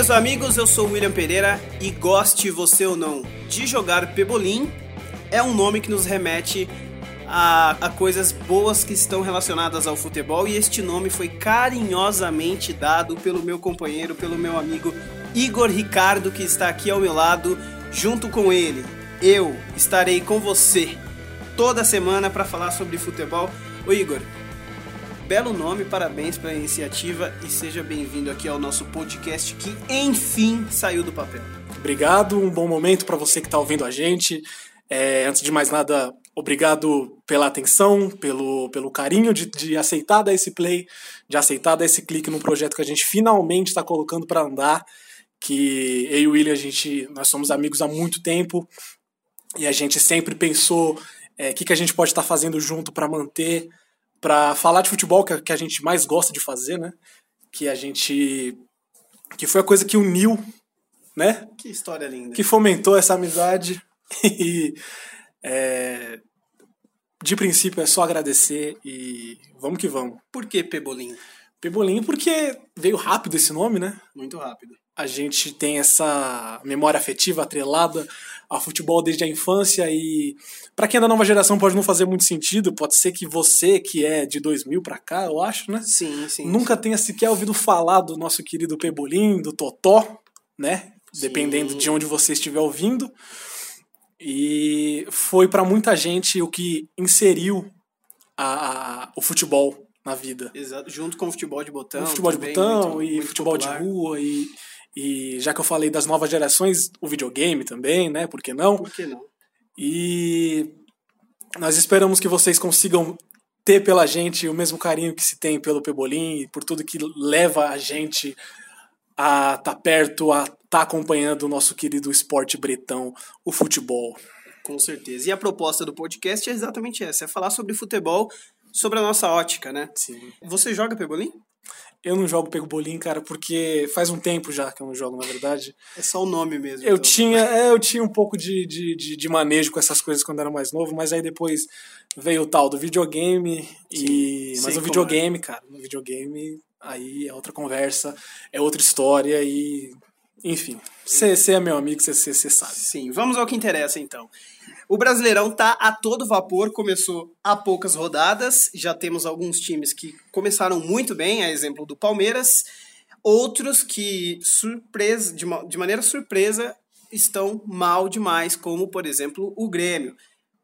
Meus amigos, eu sou William Pereira e goste você ou não de jogar Pebolim, é um nome que nos remete a, a, coisas boas que estão relacionadas ao futebol e este nome foi carinhosamente dado pelo meu companheiro, pelo meu amigo Igor Ricardo, que está aqui ao meu lado, junto com ele. Eu estarei com você toda semana para falar sobre futebol. Ô Igor, belo nome, parabéns pela iniciativa e seja bem-vindo aqui ao nosso podcast que enfim saiu do papel. Obrigado, um bom momento para você que está ouvindo a gente. É, antes de mais nada, obrigado pela atenção, pelo, pelo carinho de, de aceitar dar esse play, de aceitar dar esse clique no projeto que a gente finalmente está colocando para andar. Que eu e o William, a gente, nós somos amigos há muito tempo e a gente sempre pensou o é, que, que a gente pode estar tá fazendo junto para manter para falar de futebol, que, é que a gente mais gosta de fazer, né? Que a gente. que foi a coisa que uniu, né? Que história linda. Que fomentou essa amizade. E. É, de princípio é só agradecer e vamos que vamos. Por que Pebolim? Pebolim porque veio rápido esse nome, né? Muito rápido. A gente tem essa memória afetiva atrelada ao futebol desde a infância e para quem é da nova geração pode não fazer muito sentido, pode ser que você que é de 2000 para cá, eu acho, né? Sim, sim. Nunca sim. tenha sequer ouvido falar do nosso querido Pebolim, do Totó, né? Sim. Dependendo de onde você estiver ouvindo. E foi para muita gente o que inseriu a, a, o futebol na vida. Exato, junto com o futebol de botão. O futebol de botão muito, e muito futebol popular. de rua e e já que eu falei das novas gerações, o videogame também, né? Por que não? Por que não? E nós esperamos que vocês consigam ter pela gente o mesmo carinho que se tem pelo Pebolim e por tudo que leva a gente a estar tá perto, a estar tá acompanhando o nosso querido esporte bretão, o futebol. Com certeza. E a proposta do podcast é exatamente essa: é falar sobre futebol, sobre a nossa ótica, né? Sim. Você joga Pebolim? Eu não jogo pego bolinho, cara, porque faz um tempo já que eu não jogo, na verdade. É só o nome mesmo. Eu então. tinha, é, eu tinha um pouco de, de, de, de, manejo com essas coisas quando era mais novo, mas aí depois veio o tal do videogame e Sim, mas o videogame, é. cara, no videogame aí é outra conversa, é outra história e enfim, você é meu amigo, você sabe. Sim, vamos ao que interessa então. O Brasileirão tá a todo vapor, começou há poucas rodadas, já temos alguns times que começaram muito bem, a exemplo do Palmeiras, outros que surpresa, de, de maneira surpresa estão mal demais, como por exemplo o Grêmio.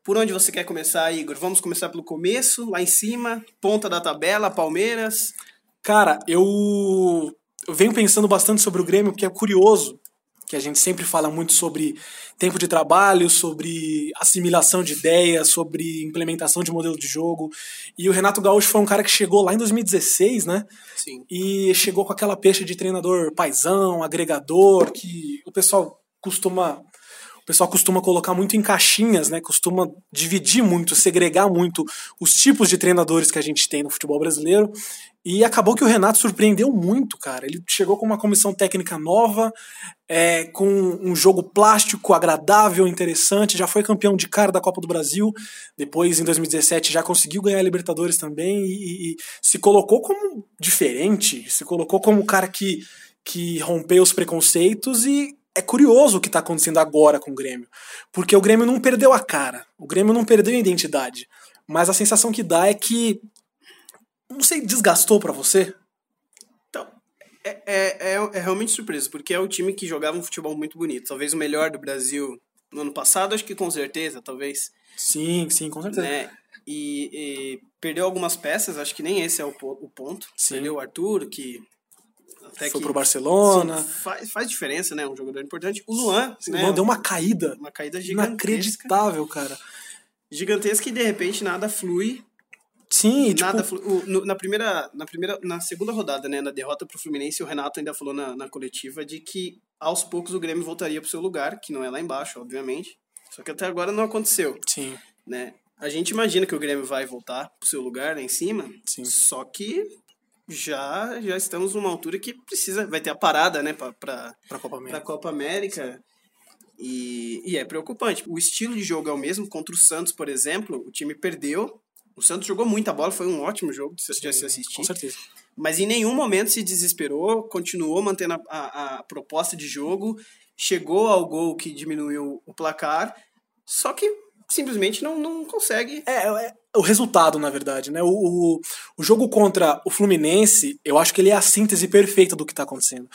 Por onde você quer começar, Igor? Vamos começar pelo começo, lá em cima, ponta da tabela, Palmeiras. Cara, eu, eu venho pensando bastante sobre o Grêmio, porque é curioso que a gente sempre fala muito sobre tempo de trabalho, sobre assimilação de ideias, sobre implementação de modelo de jogo. E o Renato Gaúcho foi um cara que chegou lá em 2016, né? Sim. E chegou com aquela peixe de treinador paisão, agregador, que o pessoal costuma o pessoal costuma colocar muito em caixinhas, né? Costuma dividir muito, segregar muito os tipos de treinadores que a gente tem no futebol brasileiro. E acabou que o Renato surpreendeu muito, cara. Ele chegou com uma comissão técnica nova, é, com um jogo plástico, agradável, interessante. Já foi campeão de cara da Copa do Brasil. Depois, em 2017, já conseguiu ganhar a Libertadores também. E, e se colocou como diferente, se colocou como o cara que, que rompeu os preconceitos. E é curioso o que está acontecendo agora com o Grêmio. Porque o Grêmio não perdeu a cara, o Grêmio não perdeu a identidade. Mas a sensação que dá é que não sei, desgastou para você? Então, é, é, é, é, realmente surpresa, porque é o time que jogava um futebol muito bonito. Talvez o melhor do Brasil no ano passado, acho que com certeza, talvez. Sim, sim, com certeza. Né? E, e, perdeu algumas peças, acho que nem esse é o, o ponto. Sim. Perdeu o Arthur, que até foi que, pro Barcelona. Sim, faz, faz diferença, né? Um jogador importante. O Luan. Sim, né? O Luan deu uma caída. Uma caída gigantesca. Inacreditável, cara. Gigantesca e de repente nada flui. Sim, nada tipo... o, no, na primeira, na primeira, na segunda rodada, né, na derrota pro Fluminense, o Renato ainda falou na, na coletiva de que aos poucos o Grêmio voltaria pro seu lugar, que não é lá embaixo, obviamente. Só que até agora não aconteceu. Sim. Né? A gente imagina que o Grêmio vai voltar pro seu lugar lá em cima. Sim. Só que já já estamos numa altura que precisa, vai ter a parada, né, para para Copa América. Pra Copa América. E, e é preocupante. O estilo de jogo é o mesmo. Contra o Santos, por exemplo, o time perdeu, o Santos jogou muita bola, foi um ótimo jogo de, Sim, se assistir. Com certeza. mas em nenhum momento se desesperou, continuou mantendo a, a, a proposta de jogo, chegou ao gol que diminuiu o placar, só que simplesmente não, não consegue. É, é, o resultado, na verdade, né? O, o, o, jogo contra o Fluminense, eu acho que ele é a síntese perfeita do que está acontecendo.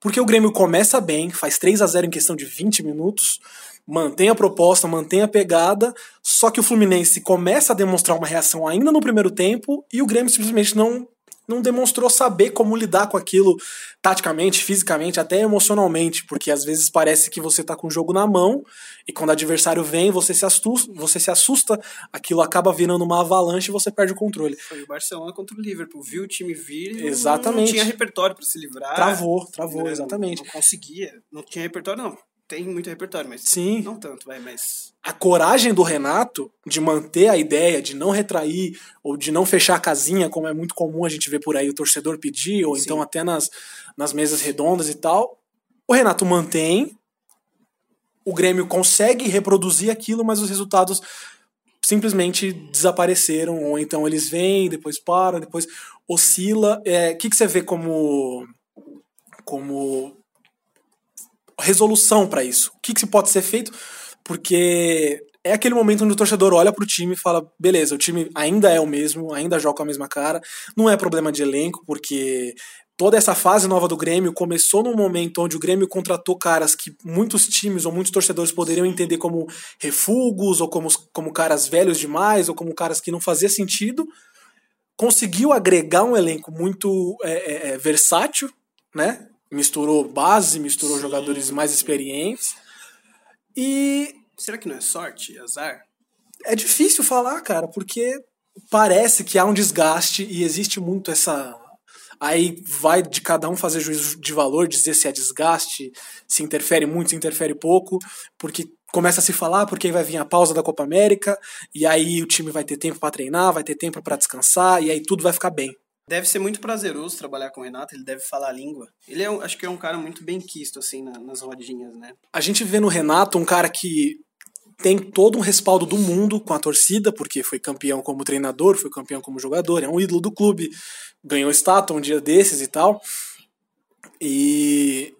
Porque o Grêmio começa bem, faz 3 a 0 em questão de 20 minutos, mantém a proposta, mantém a pegada, só que o Fluminense começa a demonstrar uma reação ainda no primeiro tempo e o Grêmio simplesmente não não demonstrou saber como lidar com aquilo taticamente, fisicamente, até emocionalmente, porque às vezes parece que você tá com o jogo na mão e quando o adversário vem, você se assusta, você se assusta, aquilo acaba virando uma avalanche e você perde o controle. Foi o Barcelona contra o Liverpool, viu o time vir, exatamente. não tinha repertório para se livrar. Travou, travou, exatamente. Não, não conseguia, não tinha repertório não tem muito repertório, mas Sim. não tanto, vai, mas a coragem do Renato de manter a ideia, de não retrair ou de não fechar a casinha, como é muito comum a gente ver por aí o torcedor pedir, ou Sim. então até nas, nas mesas redondas e tal. O Renato mantém, o Grêmio consegue reproduzir aquilo, mas os resultados simplesmente desapareceram, ou então eles vêm, depois param, depois oscila. O é, que, que você vê como, como resolução para isso. O que, que pode ser feito? Porque é aquele momento onde o torcedor olha pro time e fala: beleza, o time ainda é o mesmo, ainda joga com a mesma cara, não é problema de elenco, porque toda essa fase nova do Grêmio começou num momento onde o Grêmio contratou caras que muitos times ou muitos torcedores poderiam entender como refugos, ou como, como caras velhos demais, ou como caras que não fazia sentido. Conseguiu agregar um elenco muito é, é, é versátil, né? Misturou base, misturou Sim. jogadores mais experientes. E. Será que não é sorte, azar? É difícil falar, cara, porque parece que há um desgaste e existe muito essa. Aí vai de cada um fazer juízo de valor, dizer se é desgaste, se interfere muito, se interfere pouco, porque começa a se falar porque aí vai vir a pausa da Copa América e aí o time vai ter tempo para treinar, vai ter tempo para descansar e aí tudo vai ficar bem. Deve ser muito prazeroso trabalhar com o Renato, ele deve falar a língua. Ele é, acho que é um cara muito bem quisto, assim, na, nas rodinhas, né? A gente vê no Renato um cara que tem todo um respaldo do mundo com a torcida, porque foi campeão como treinador, foi campeão como jogador, é um ídolo do clube, ganhou estátua um dia desses e tal. E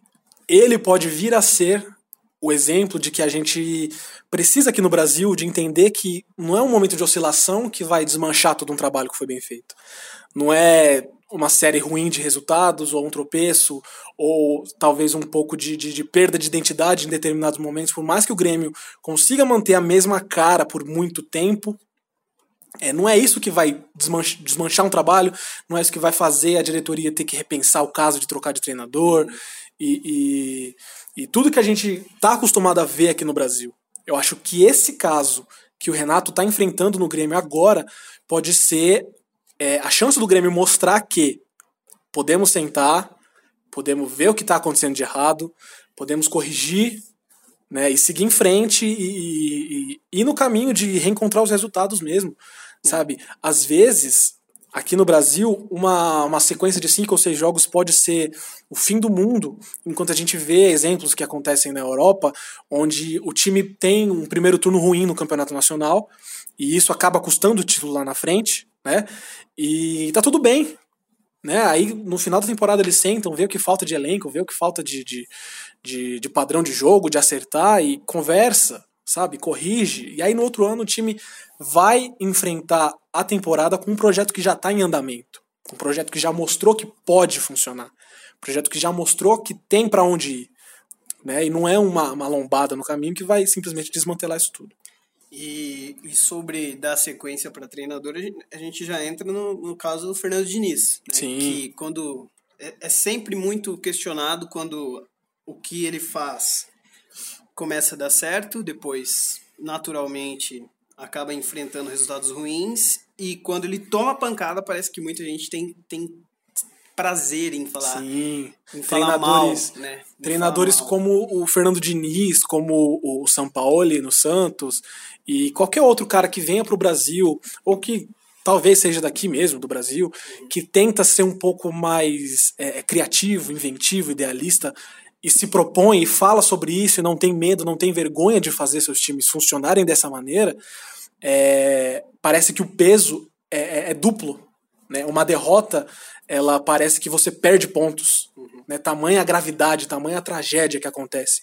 ele pode vir a ser o exemplo de que a gente precisa aqui no Brasil de entender que não é um momento de oscilação que vai desmanchar todo um trabalho que foi bem feito. Não é uma série ruim de resultados, ou um tropeço, ou talvez um pouco de, de, de, perda de identidade em determinados momentos. Por mais que o Grêmio consiga manter a mesma cara por muito tempo, é, não é isso que vai desmanchar, desmanchar um trabalho, não é isso que vai fazer a diretoria ter que repensar o caso de trocar de treinador e, e, e tudo que a gente está acostumado a ver aqui no Brasil. Eu acho que esse caso que o Renato está enfrentando no Grêmio agora pode ser é, a chance do Grêmio mostrar que podemos sentar, podemos ver o que está acontecendo de errado, podemos corrigir né, e seguir em frente e ir no caminho de reencontrar os resultados mesmo, sabe? Às vezes, aqui no Brasil, uma, uma sequência de cinco ou seis jogos pode ser o fim do mundo, enquanto a gente vê exemplos que acontecem na Europa, onde o time tem um primeiro turno ruim no campeonato nacional, e isso acaba custando o título lá na frente, né? E tá tudo bem. Né? Aí no final da temporada eles sentam, vê o que falta de elenco, vê o que falta de, de, de, de padrão de jogo, de acertar e conversa, sabe? Corrige. E aí no outro ano o time vai enfrentar a temporada com um projeto que já está em andamento. Um projeto que já mostrou que pode funcionar. Um projeto que já mostrou que tem para onde ir. Né? E não é uma, uma lombada no caminho que vai simplesmente desmantelar isso tudo. E, e sobre dar sequência para treinador, a gente já entra no, no caso do Fernando Diniz. Né? Sim. Que quando. É, é sempre muito questionado quando o que ele faz começa a dar certo, depois, naturalmente, acaba enfrentando resultados ruins. E quando ele toma pancada, parece que muita gente tem, tem prazer em falar. Sim. Em treinadores, mal, né? treinadores como o Fernando Diniz, como o Sampaoli no Santos e qualquer outro cara que venha para o Brasil ou que talvez seja daqui mesmo do Brasil, que tenta ser um pouco mais é, criativo, inventivo, idealista e se propõe e fala sobre isso e não tem medo, não tem vergonha de fazer seus times funcionarem dessa maneira, é, parece que o peso é, é, é duplo Né? Uma derrota, ela parece que você perde pontos. Uhum. Né? Tamanha a gravidade, tamanha a tragédia que acontece.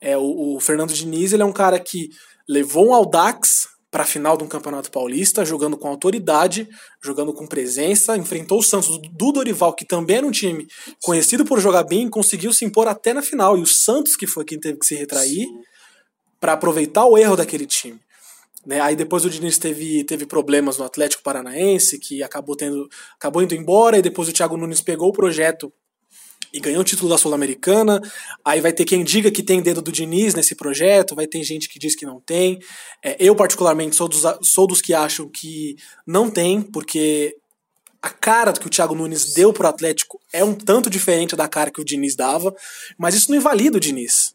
É, o, o Fernando Diniz ele é um cara que levou um Audax para a final de um campeonato paulista, jogando com autoridade, jogando com presença, enfrentou o Santos do Dorival, que também era um time conhecido por jogar bem, conseguiu se impor até na final. E o Santos que foi quem teve que se retrair para aproveitar o erro daquele time. Né? Aí depois o Diniz teve, teve problemas no Atlético Paranaense, que acabou tendo acabou indo embora, e depois o Thiago Nunes pegou o projeto e ganhou o título da Sul-Americana. Aí vai ter quem diga que tem dedo do Diniz nesse projeto, vai ter gente que diz que não tem. É, eu, particularmente, sou dos, sou dos que acham que não tem, porque a cara que o Thiago Nunes deu pro Atlético é um tanto diferente da cara que o Diniz dava, mas isso não invalida o Diniz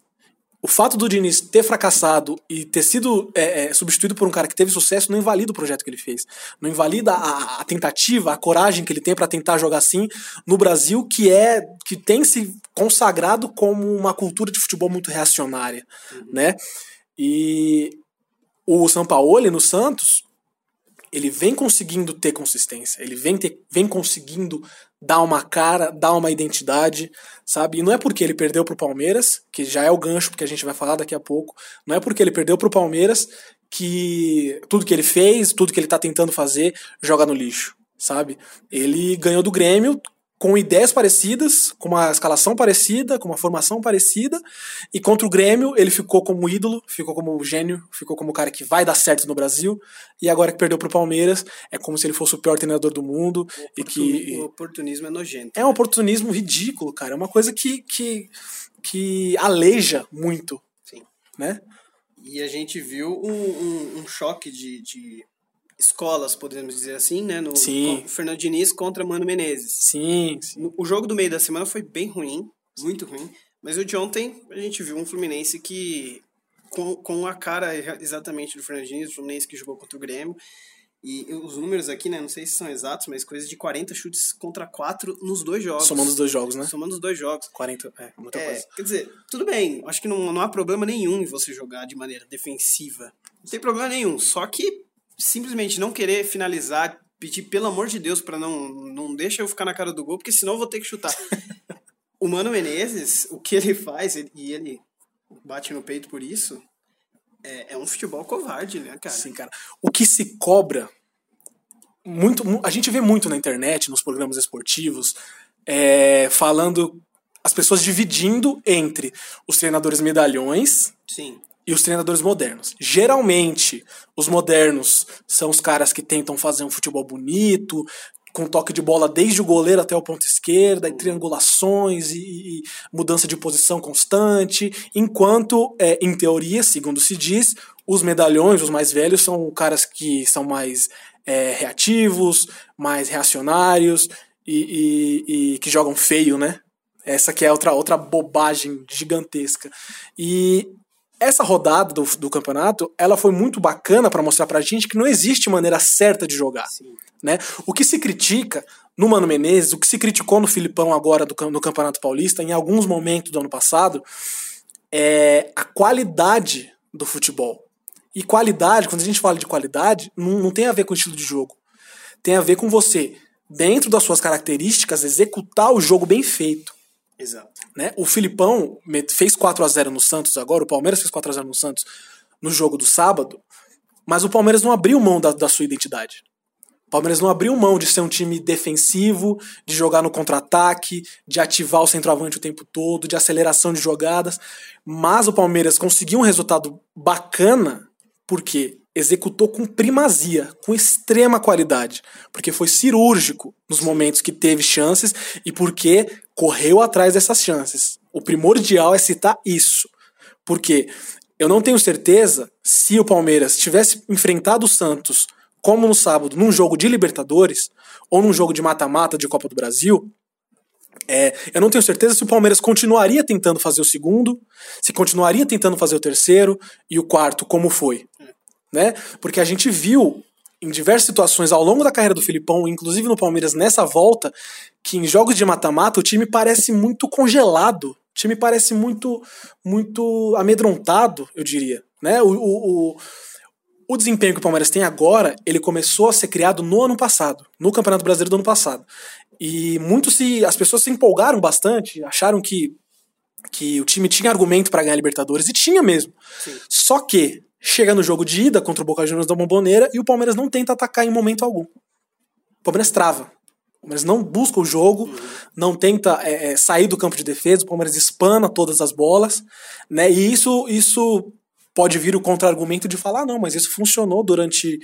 o fato do Diniz ter fracassado e ter sido é, é, substituído por um cara que teve sucesso não invalida o projeto que ele fez. Não invalida a, a tentativa, a coragem que ele tem para tentar jogar assim no Brasil, que é que tem se consagrado como uma cultura de futebol muito reacionária, uhum. né? E o São Paulo no Santos, ele vem conseguindo ter consistência, ele vem, ter, vem conseguindo dar uma cara, dar uma identidade, sabe? E não é porque ele perdeu pro Palmeiras, que já é o gancho porque a gente vai falar daqui a pouco, não é porque ele perdeu pro Palmeiras que tudo que ele fez, tudo que ele tá tentando fazer, joga no lixo, sabe? Ele ganhou do Grêmio com ideias parecidas, com uma escalação parecida, com uma formação parecida, e contra o Grêmio ele ficou como ídolo, ficou como gênio, ficou como o cara que vai dar certo no Brasil, e agora que perdeu pro Palmeiras, é como se ele fosse o pior treinador do mundo, o e que... O oportunismo é nojento. É um oportunismo ridículo, cara, é uma coisa que, que, que aleija muito, Sim. né? E a gente viu um, um, um choque de, de escolas, podemos dizer assim, né? No, sim. Fernando Diniz contra Mano Menezes. Sim, sim. O jogo do meio da semana foi bem ruim, muito ruim. Mas o de ontem, a gente viu um Fluminense que, com, com a cara exatamente do Fernando Diniz, o Fluminense que jogou contra o Grêmio. E os números aqui, né, não sei se são exatos, mas coisa de 40 chutes contra 4 nos dois jogos. Somando os dois jogos, né? Somando os dois jogos. 40, é, muita é, coisa. Quer dizer, tudo bem, acho que não, não há problema nenhum em você jogar de maneira defensiva. Não tem problema nenhum, só que simplesmente não querer finalizar, pedir pelo amor de Deus para não não deixa eu ficar na cara do gol, porque senão eu vou ter que chutar. o Mano Menezes, o que ele faz, ele, e ele bate no peito por isso, é, é, um futebol covarde, né, cara? Sim, cara. O que se cobra muito, a gente vê muito na internet, nos programas esportivos, é, falando as pessoas dividindo entre os treinadores medalhões Sim e os treinadores modernos. Geralmente, os modernos são os caras que tentam fazer um futebol bonito, com toque de bola desde o goleiro até o ponto esquerda, e triangulações e, e mudança de posição constante, enquanto, é, em teoria, segundo se diz, os medalhões, os mais velhos, são caras que são mais é, reativos, mais reacionários e, e, e que jogam feio, né? Essa que é outra, outra bobagem gigantesca. E essa rodada do, do campeonato, ela foi muito bacana para mostrar pra gente que não existe maneira certa de jogar. Né? O que se critica no Mano Menezes, o que se criticou no Filipão agora do, no Campeonato Paulista, em alguns momentos do ano passado, é a qualidade do futebol. E qualidade, quando a gente fala de qualidade, não, não tem a ver com o estilo de jogo. Tem a ver com você, dentro das suas características, executar o jogo bem feito. Exato. Né? O Filipão fez 4 a 0 no Santos agora, o Palmeiras fez 4 a 0 no Santos no jogo do sábado, mas o Palmeiras não abriu mão da, da sua identidade. O Palmeiras não abriu mão de ser um time defensivo, de jogar no contra-ataque, de ativar o centroavante o tempo todo, de aceleração de jogadas, mas o Palmeiras conseguiu um resultado bacana porque executou com primazia, com extrema qualidade, porque foi cirúrgico nos momentos que teve chances e porque correu atrás dessas chances. O primordial é citar isso, porque eu não tenho certeza se o Palmeiras tivesse enfrentado o Santos como no sábado, num jogo de Libertadores ou num jogo de mata-mata de Copa do Brasil, é, eu não tenho certeza se o Palmeiras continuaria tentando fazer o segundo, se continuaria tentando fazer o terceiro e o quarto, como foi né? Porque a gente viu em diversas situações ao longo da carreira do Filipão, inclusive no Palmeiras nessa volta, que em jogos de mata-mata o time parece muito congelado. O time parece muito muito amedrontado, eu diria. Né? O, o, o, o desempenho que o Palmeiras tem agora, ele começou a ser criado no ano passado, no Campeonato Brasileiro do ano passado. E muitos se. As pessoas se empolgaram bastante, acharam que, que o time tinha argumento para ganhar a Libertadores, e tinha mesmo. Sim. Só que chega no jogo de ida contra o Boca Juniors da Bomboneira e o Palmeiras não tenta atacar em momento algum. O Palmeiras trava. O Palmeiras não busca o jogo, não tenta é, é, sair do campo de defesa, o Palmeiras espana todas as bolas, né? E isso, isso pode vir o contra-argumento de falar, ah, não, mas isso funcionou durante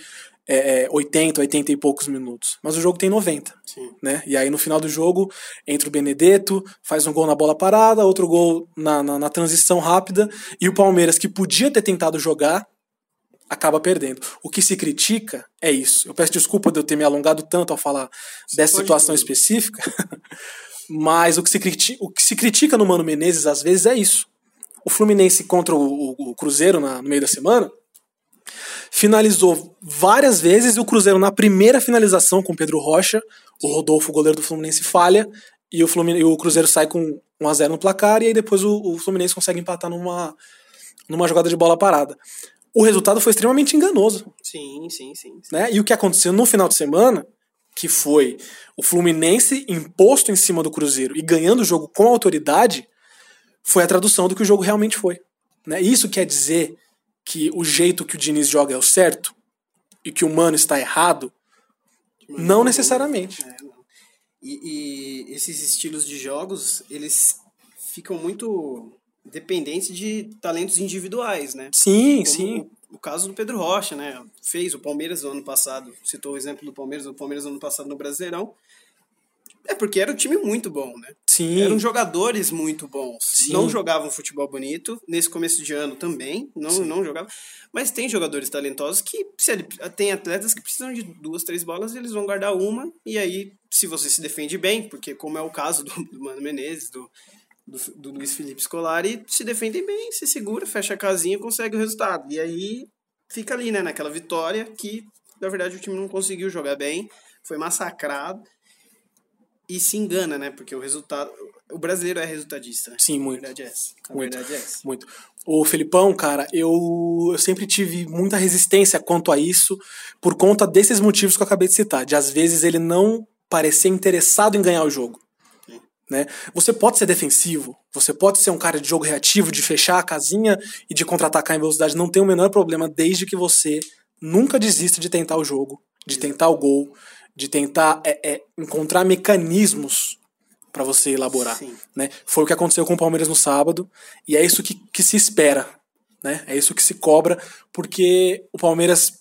é, 80, 80 e poucos minutos. Mas o jogo tem 90. Sim. Né? E aí no final do jogo entra o Benedetto, faz um gol na bola parada, outro gol na, na, na transição rápida, e o Palmeiras, que podia ter tentado jogar, acaba perdendo. O que se critica é isso. Eu peço desculpa de eu ter me alongado tanto ao falar dessa pode situação específica, mas o que, se critica, o que se critica no Mano Menezes às vezes é isso. O Fluminense contra o, o- o Cruzeiro na- no meio da semana finalizou várias vezes e o Cruzeiro na primeira finalização com Pedro Rocha, o Rodolfo, goleiro do Fluminense, falha e o, Flumin- e o Cruzeiro sai com 1x0 no placar e aí depois o, o Fluminense consegue empatar numa, numa jogada de bola parada. O resultado foi extremamente enganoso Sim, sim, sim. sim. né? E o que aconteceu no final de semana, que foi o Fluminense imposto em cima do Cruzeiro e ganhando o jogo com autoridade, foi a tradução do que o jogo realmente foi. Né? Isso quer dizer que o jeito que o Diniz joga é o certo e que o Mano está errado? Não necessariamente. É, não. E, e esses estilos de jogos, eles ficam muito dependentes de talentos individuais, né? Sim, Como sim. O, o caso do Pedro Rocha, né? Fez o Palmeiras no ano passado, citou o exemplo do Palmeiras, o Palmeiras no ano passado no Brasileirão. É porque era um time muito bom, né? Sim. Eram jogadores muito bons. Sim. Não jogavam futebol bonito. Nesse começo de ano também. Não, não jogavam. Mas tem jogadores talentosos que. Se tem atletas que precisam de duas, três bolas, eles vão guardar uma. E aí, se você se defende bem, porque como é o caso do, do Mano Menezes, do, do, do Luiz Felipe Scolari, se defendem bem, se segura, fecha a casinha e consegue o resultado. E aí fica ali, né? Naquela vitória que, na verdade, o time não conseguiu jogar bem. Foi massacrado. E se engana, né? Porque o resultado. O brasileiro é resultadista, né? Sim, A muito. verdade é essa. A Muito. verdade é essa. Muito. O Felipão, cara, eu, eu sempre tive muita resistência quanto a isso, por conta desses motivos que eu acabei de citar, de às vezes ele não parecer interessado em ganhar o jogo. Né? Você pode ser defensivo, você pode ser um cara de jogo reativo, de fechar a casinha e de contra-atacar em velocidade, não tem o menor problema, desde que você nunca desista de tentar o jogo, de tentar o gol, de tentar é, é, encontrar mecanismos para você elaborar. Sim. Né? Foi o que aconteceu com o Palmeiras no sábado, e é isso que, que se espera, né? é isso que se cobra, porque o Palmeiras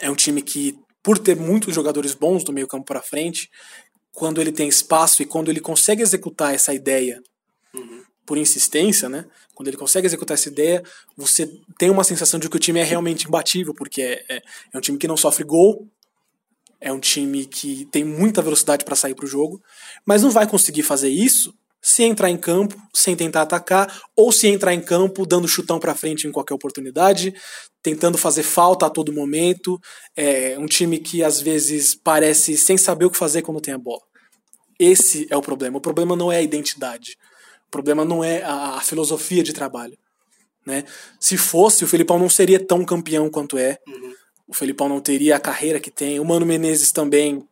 é um time que, por ter muitos jogadores bons do meio campo para frente, quando ele tem espaço e quando ele consegue executar essa ideia por insistência, né? Quando ele consegue executar essa ideia, você tem uma sensação de que o time é realmente imbatível, porque é, é, é um time que não sofre gol, é um time que tem muita velocidade para sair para o jogo, mas não vai conseguir fazer isso se entrar em campo sem tentar atacar, ou se entrar em campo dando chutão para frente em qualquer oportunidade, tentando fazer falta a todo momento. É um time que às vezes parece sem saber o que fazer quando tem a bola. Esse é o problema. O problema não é a identidade. O problema não é a, a filosofia de trabalho. Né? Se fosse, o Felipão não seria tão campeão quanto é. O Felipão não teria a carreira que tem. O Mano Menezes também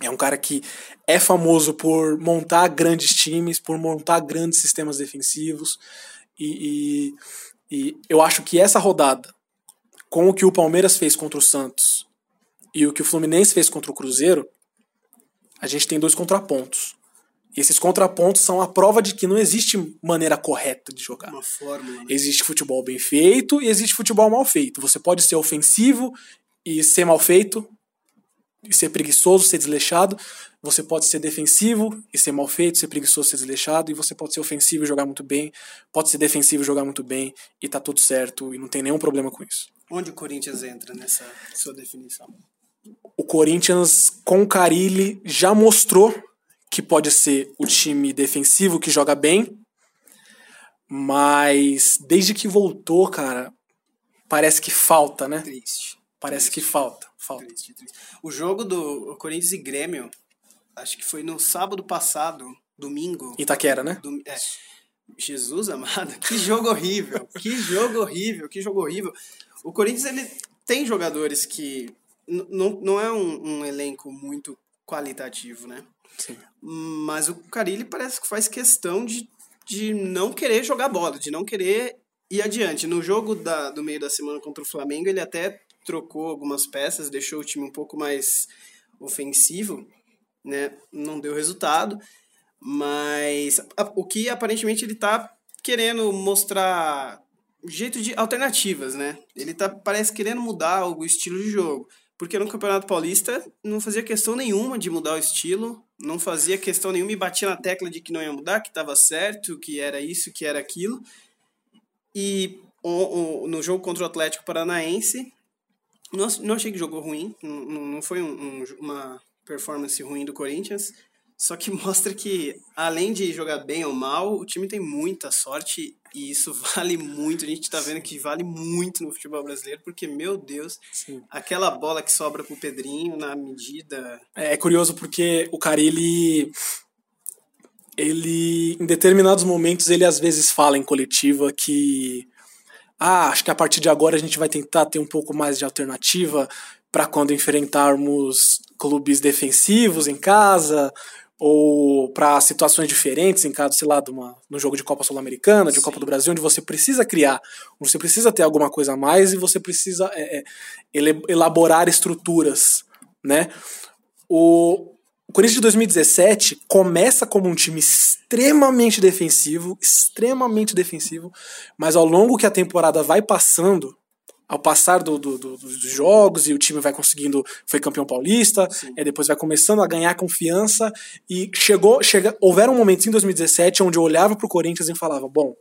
é um cara que é famoso por montar grandes times, por montar grandes sistemas defensivos. E, e, e eu acho que essa rodada, com o que o Palmeiras fez contra o Santos e o que o Fluminense fez contra o Cruzeiro, a gente tem dois contrapontos. E esses contrapontos são a prova de que não existe maneira correta de jogar. Uma. Né? Existe futebol bem feito e existe futebol mal feito. Você pode ser ofensivo e ser mal feito, e ser preguiçoso, ser desleixado. Você pode ser defensivo e ser mal feito, ser preguiçoso, ser desleixado. E você pode ser ofensivo e jogar muito bem. Pode ser defensivo e jogar muito bem. E tá tudo certo e não tem nenhum problema com isso. Onde o Corinthians entra nessa sua definição? O Corinthians, com o Carilli, já mostrou que pode ser o time defensivo que joga bem. Mas desde que voltou, cara, parece que falta, né? Triste. Parece que falta. Falta. Triste, triste. O jogo do Corinthians e Grêmio, acho que foi no sábado passado, domingo. Itaquera, né? É. Jesus amado, que jogo horrível, que jogo horrível, que jogo horrível. O Corinthians ele tem jogadores que não, não é um, um elenco muito qualitativo, né? Sim. Mas o Carilli parece que faz questão de, de não querer jogar bola, de não querer ir adiante. No jogo da, do meio da semana contra o Flamengo, ele até trocou algumas peças, deixou o time um pouco mais ofensivo, né? Não deu resultado, mas o que aparentemente ele tá querendo mostrar jeito de alternativas, né? Ele tá parece querendo mudar o estilo de jogo, porque no Campeonato Paulista não fazia questão nenhuma de mudar o estilo, não fazia questão nenhuma e batia na tecla de que não ia mudar, que estava certo, que era isso, que era aquilo. E o, o, no jogo contra o Atlético Paranaense, não, não achei que jogou ruim, não, não foi um, um, uma performance ruim do Corinthians, só que mostra que, além de jogar bem ou mal, o time tem muita sorte e isso vale muito. A gente tá vendo que vale muito no futebol brasileiro, porque, meu Deus, Sim. aquela bola que sobra pro Pedrinho na medida. É, é curioso porque o Carilli. Ele, em determinados momentos, ele às vezes fala em coletiva que. Ah, acho que a partir de agora a gente vai tentar ter um pouco mais de alternativa para quando enfrentarmos clubes defensivos em casa ou para situações diferentes em caso, sei lá, de uma, no jogo de Copa Sul-Americana, de Sim. Copa do Brasil, onde você precisa criar, você precisa ter alguma coisa a mais e você precisa é, é, elaborar estruturas, né? O, o Corinthians de 2017 começa como um time extremamente defensivo, extremamente defensivo, mas ao longo que a temporada vai passando, ao passar do, do, do, dos jogos e o time vai conseguindo, foi campeão paulista, e depois vai começando a ganhar confiança e chegou, chega, houveram momentos em 2017 onde eu olhava pro Corinthians e falava, bom,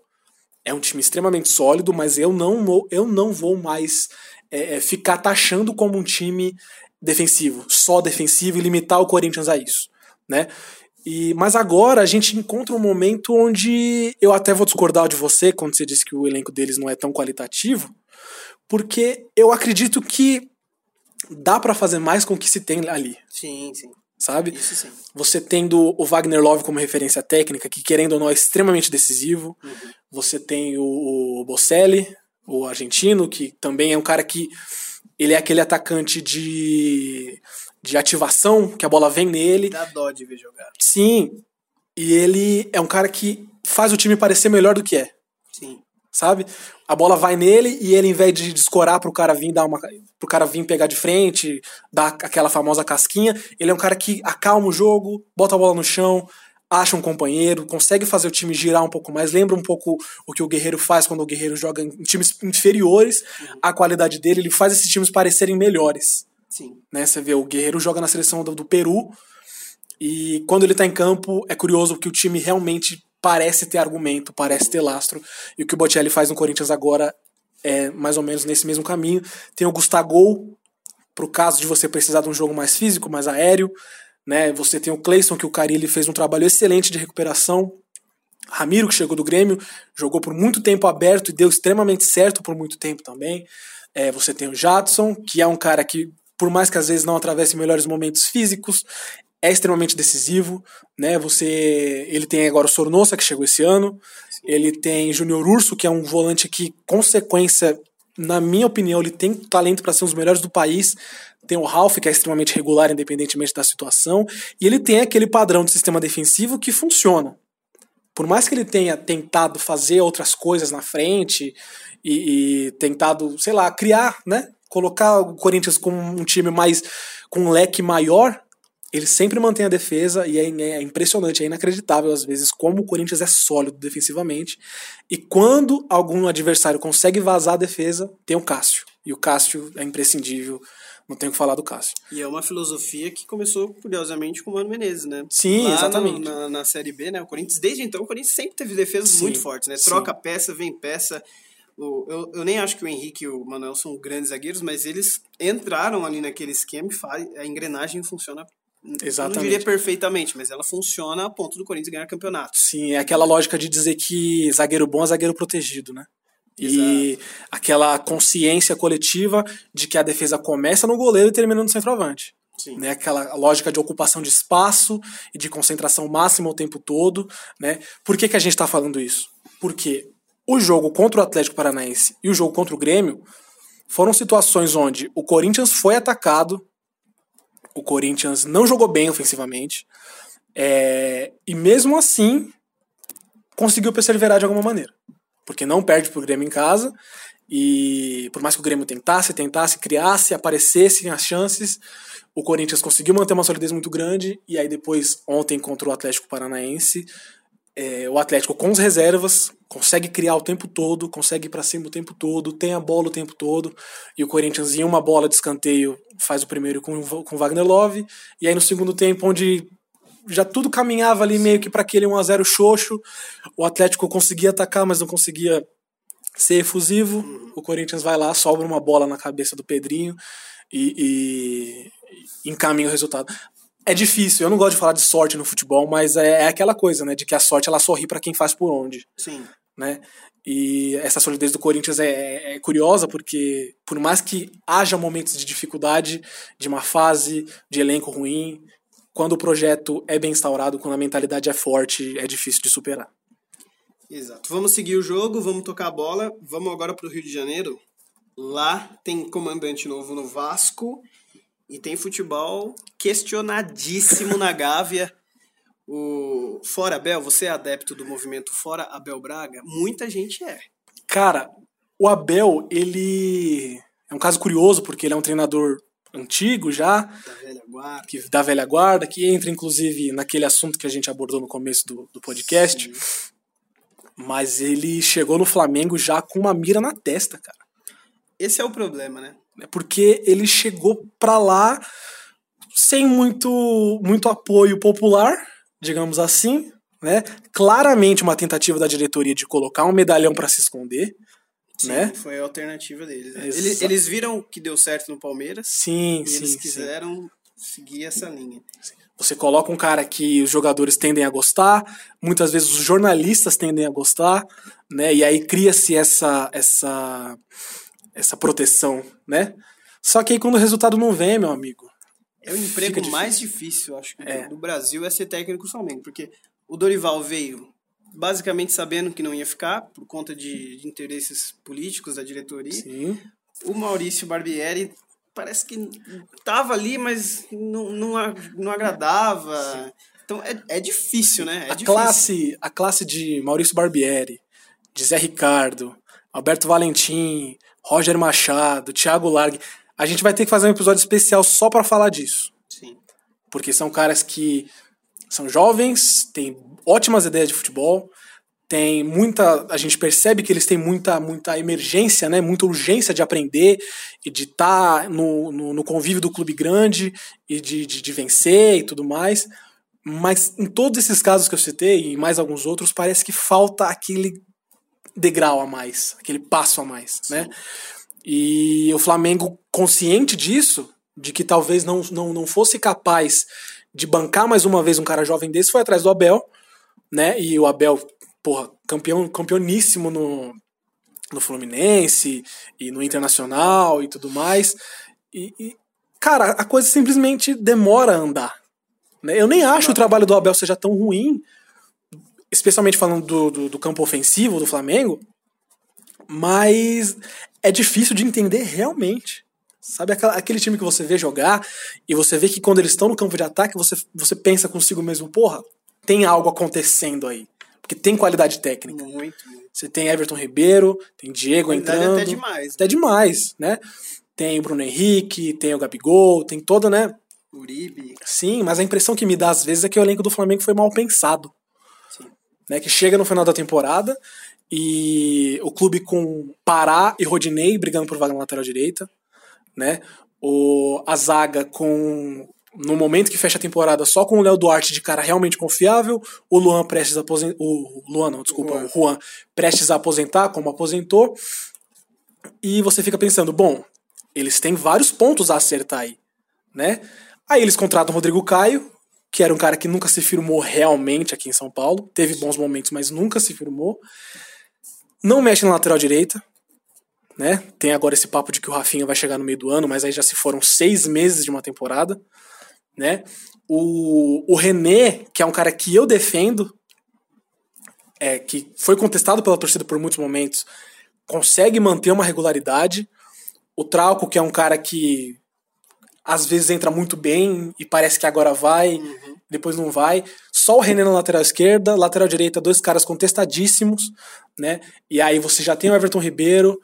é um time extremamente sólido, mas eu não, eu não vou mais é, é, ficar taxando como um time defensivo, só defensivo e limitar o Corinthians a isso, né? E, mas agora a gente encontra um momento onde eu até vou discordar de você quando você disse que o elenco deles não é tão qualitativo, porque eu acredito que dá para fazer mais com o que se tem ali. Sim, sim. Sabe? Isso sim. Você tendo o Wagner Love como referência técnica, que querendo ou não é extremamente decisivo. Uhum. Você tem o, o Bocelli, o argentino, que também é um cara que ele é aquele atacante de, de ativação, que a bola vem nele. Dá dó de ver jogar. Sim. E ele é um cara que faz o time parecer melhor do que é. Sabe? A bola vai nele e ele, em vez de escorar pro cara vir dar uma. pro cara vir pegar de frente, dar aquela famosa casquinha, ele é um cara que acalma o jogo, bota a bola no chão, acha um companheiro, consegue fazer o time girar um pouco mais, lembra um pouco o que o Guerreiro faz quando o Guerreiro joga em times inferiores à qualidade dele, ele faz esses times parecerem melhores. Sim. Né? Você vê, o Guerreiro joga na seleção do, do Peru e quando ele tá em campo é curioso que o time realmente parece ter argumento, parece ter lastro. E o que o Bocelli faz no Corinthians agora é mais ou menos nesse mesmo caminho. Tem o Gustavo, pro caso de você precisar de um jogo mais físico, mais aéreo. Né? Você tem o Cleison, que o Carilli fez um trabalho excelente de recuperação. Ramiro, que chegou do Grêmio, jogou por muito tempo aberto e deu extremamente certo por muito tempo também. É, você tem o Jadson, que é um cara que, por mais que às vezes não atravesse melhores momentos físicos, é extremamente decisivo, né? Você, ele tem agora o Sornosa que chegou esse ano, Sim. ele tem Júnior Urso que é um volante que, consequência, na minha opinião, ele tem talento para ser um dos melhores do país. Tem o Ralph que é extremamente regular, independentemente da situação, e ele tem aquele padrão de sistema defensivo que funciona. Por mais que ele tenha tentado fazer outras coisas na frente e, e tentado, sei lá, criar, né? Colocar o Corinthians com um time mais com um leque maior, ele sempre mantém a defesa e é, é, impressionante, é inacreditável às vezes como o Corinthians é sólido defensivamente. E quando algum adversário consegue vazar a defesa, tem o Cássio. E o Cássio é imprescindível, não tenho que falar do Cássio. E é uma filosofia que começou, curiosamente, com o Mano Menezes, né? Sim, Lá exatamente. No, na, na Série B, né? O Corinthians, desde então, o Corinthians sempre teve defesas Sim, muito fortes, né? sim. Troca peça, vem peça. O, eu, eu nem acho que o Henrique e o Manuel são grandes zagueiros, mas eles entraram ali naquele esquema e faz, a engrenagem funciona eu não Exatamente. diria perfeitamente, mas ela funciona a ponto do Corinthians ganhar campeonato. Sim, é aquela lógica de dizer que zagueiro bom é zagueiro protegido, né? E aquela consciência coletiva de que a defesa começa no goleiro e termina no centroavante. Sim. Né? Aquela lógica de ocupação de espaço e de concentração máxima o tempo todo. Né? Por que, que a gente está falando isso? Porque o jogo contra o Atlético Paranaense e o jogo contra o Grêmio foram situações onde o Corinthians foi atacado, o Corinthians não jogou bem ofensivamente, é, e mesmo assim conseguiu perseverar de alguma maneira. Porque não perde pro Grêmio em casa, e por mais que o Grêmio tentasse, tentasse, criasse, aparecessem as chances, o Corinthians conseguiu manter uma solidez muito grande, e aí depois, ontem contra o Atlético Paranaense, é, o Atlético com as reservas consegue criar o tempo todo, consegue ir para cima o tempo todo, tem a bola o tempo todo, e o Corinthians em uma bola de escanteio faz o primeiro com com Wagner Love, e aí no segundo tempo onde já tudo caminhava ali meio que para aquele 1 a 0 xoxo, o Atlético conseguia atacar, mas não conseguia ser efusivo. O Corinthians vai lá, sobra uma bola na cabeça do Pedrinho e, e encaminha o resultado é difícil. Eu não gosto de falar de sorte no futebol, mas é, é aquela coisa, né? De que a sorte ela sorri para quem faz por onde. Sim. Né? E essa solidez do Corinthians é, é, curiosa porque, por mais que haja momentos de dificuldade, de uma fase, de elenco ruim, quando o projeto é bem instaurado, quando a mentalidade é forte, é difícil de superar. Exato. Vamos seguir o jogo, vamos tocar a bola. Vamos agora para o Rio de Janeiro. Lá tem comandante novo no Vasco e tem futebol questionadíssimo na Gávea. O Fora Abel, você é adepto do movimento Fora Abel Braga? Muita gente é. Cara, o Abel, ele é um caso curioso porque ele é um treinador antigo já, da velha guarda, que, da velha guarda, que entra inclusive naquele assunto que a gente abordou no começo do, do podcast. Sim. Mas ele chegou no Flamengo já com uma mira na testa, cara. Esse é o problema, né? É porque ele chegou para lá sem muito, muito apoio popular, digamos assim, né? Claramente uma tentativa da diretoria de colocar um medalhão para se esconder. Sim, né? foi a alternativa deles. Né? Eles, eles, viram que deu certo no Palmeiras. Sim, e sim. Eles quiseram sim. seguir essa linha. Você coloca um cara que os jogadores tendem a gostar, muitas vezes os jornalistas tendem a gostar, né? E aí cria-se essa, essa essa proteção, né? Só que aí quando o resultado não vem, meu amigo. É o emprego difícil. mais difícil, acho, é. do Brasil é ser técnico somente, porque o Dorival veio basicamente sabendo que não ia ficar por conta de, de interesses políticos da diretoria. Sim. O Maurício Barbieri parece que tava ali, mas não, não, não agradava. Sim. Então é, é difícil, né? É a, difícil. Classe, a classe de Maurício Barbieri, de Zé Ricardo, Alberto Valentim, Roger Machado, Thiago Largue. A gente vai ter que fazer um episódio especial só para falar disso. Sim. Porque são caras que são jovens, têm ótimas ideias de futebol, tem muita, a gente percebe que eles têm muita, muita emergência, né, muita urgência de aprender e de estar tá no, no, no, convívio do clube grande e de, de, de, vencer e tudo mais. Mas em todos esses casos que eu citei e mais alguns outros, parece que falta aquele degrau a mais, aquele passo a mais, Sim. né? E o Flamengo, consciente disso, de que talvez não, não, não fosse capaz de bancar mais uma vez um cara jovem desse, foi atrás do Abel, né? E o Abel, porra, campeão, campeoníssimo no, no Fluminense e no Internacional e tudo mais. E, e, cara, a coisa simplesmente demora a andar. Né? Eu nem acho o trabalho do Abel seja tão ruim, especialmente falando do, do, do, campo ofensivo do Flamengo, mas é difícil de entender realmente. Sabe aquele time que você vê jogar e você vê que quando eles estão no campo de ataque, você, você pensa consigo mesmo, porra, tem algo acontecendo aí. Porque tem qualidade técnica. Muito. Você tem Everton Ribeiro, tem Diego entrando. Até demais. Até demais, né? Tem o Bruno Henrique, tem o Gabigol, tem toda, né? Uribe. Sim, mas a impressão que me dá às vezes é que o elenco do Flamengo foi mal pensado né, que chega no final da temporada e o clube com Pará e Rodinei brigando por vaga na lateral direita, né? O, a zaga com no momento que fecha a temporada só com o Léo Duarte de cara realmente confiável, o Luan prestes a aposentar, o Luan não, desculpa, o Juan prestes a aposentar como aposentou. E você fica pensando, bom, eles têm vários pontos a acertar aí, né? Aí eles contratam o Rodrigo Caio, que era um cara que nunca se firmou realmente aqui em São Paulo. Teve bons momentos, mas nunca se firmou. Não mexe na lateral direita. Né? Tem agora esse papo de que o Rafinha vai chegar no meio do ano, mas aí já se foram seis meses de uma temporada. Né? O, o René, que é um cara que eu defendo, é, que foi contestado pela torcida por muitos momentos, consegue manter uma regularidade. o Trauco, que é um cara que às vezes entra muito bem e parece que agora vai, uhum. depois não vai. Só o René na lateral esquerda, lateral direita, dois caras contestadíssimos, né? E aí você já tem o Everton Ribeiro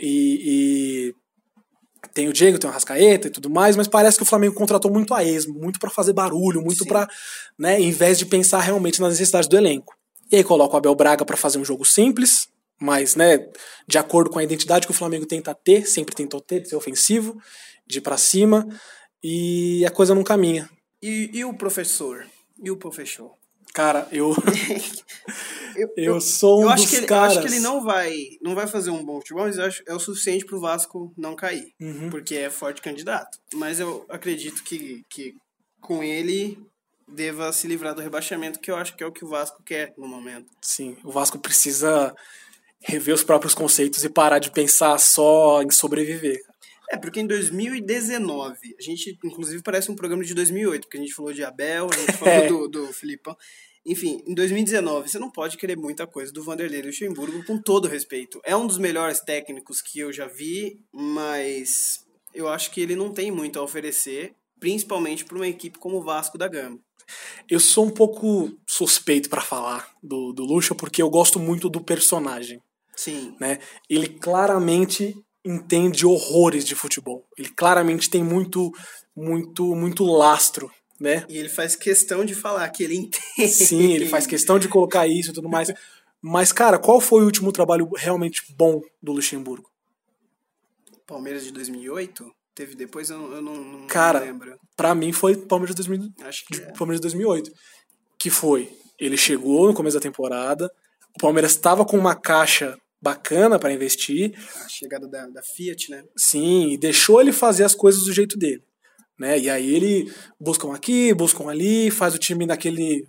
e, e tem o Diego, tem o Rascaeta e tudo mais, mas parece que o Flamengo contratou muito a esmo, muito para fazer barulho, muito para, né, em vez de pensar realmente nas necessidades do elenco. E aí coloca o Abel Braga para fazer um jogo simples, mas, né, de acordo com a identidade que o Flamengo tenta ter, sempre tentou ter, de ser ofensivo, de ir para cima, e a coisa não caminha. E, e o professor? E o professor? Cara, eu. eu, eu, sou um eu acho dos que ele, caras. Eu acho que ele não vai, não vai fazer um bom futebol, mas acho é o suficiente pro Vasco não cair. Uhum. Porque é forte candidato. Mas eu acredito que, que com ele deva se livrar do rebaixamento, que eu acho que é o que o Vasco quer no momento. Sim, o Vasco precisa rever os próprios conceitos e parar de pensar só em sobreviver. É, porque em 2019, a gente, inclusive, parece um programa de 2008, porque a gente falou de Abel, a gente falou é. do, do Filipão. Enfim, em 2019, você não pode querer muita coisa do Vanderlei Luxemburgo, com todo respeito. É um dos melhores técnicos que eu já vi, mas eu acho que ele não tem muito a oferecer, principalmente para uma equipe como o Vasco da Gama. Eu sou um pouco suspeito para falar do, do Lucha, porque eu gosto muito do personagem. Sim. Né? Ele claramente entende horrores de futebol. Ele claramente tem muito, muito, muito lastro, né? E ele faz questão de falar que ele entende. Sim, ele faz questão de colocar isso e tudo mais. Mas, cara, qual foi o último trabalho realmente bom do Luxemburgo? Palmeiras de 2008? Teve depois, eu, eu não, não cara, lembro. Pra mim foi Palmeiras de, 2000, Acho que é. Palmeiras de 2008. Que foi, ele chegou no começo da temporada, o Palmeiras estava com uma caixa bacana para investir. A chegada da, da Fiat, né? Sim, e deixou ele fazer as coisas do jeito dele. Né? E aí ele buscam aqui, buscam ali, faz o time naquele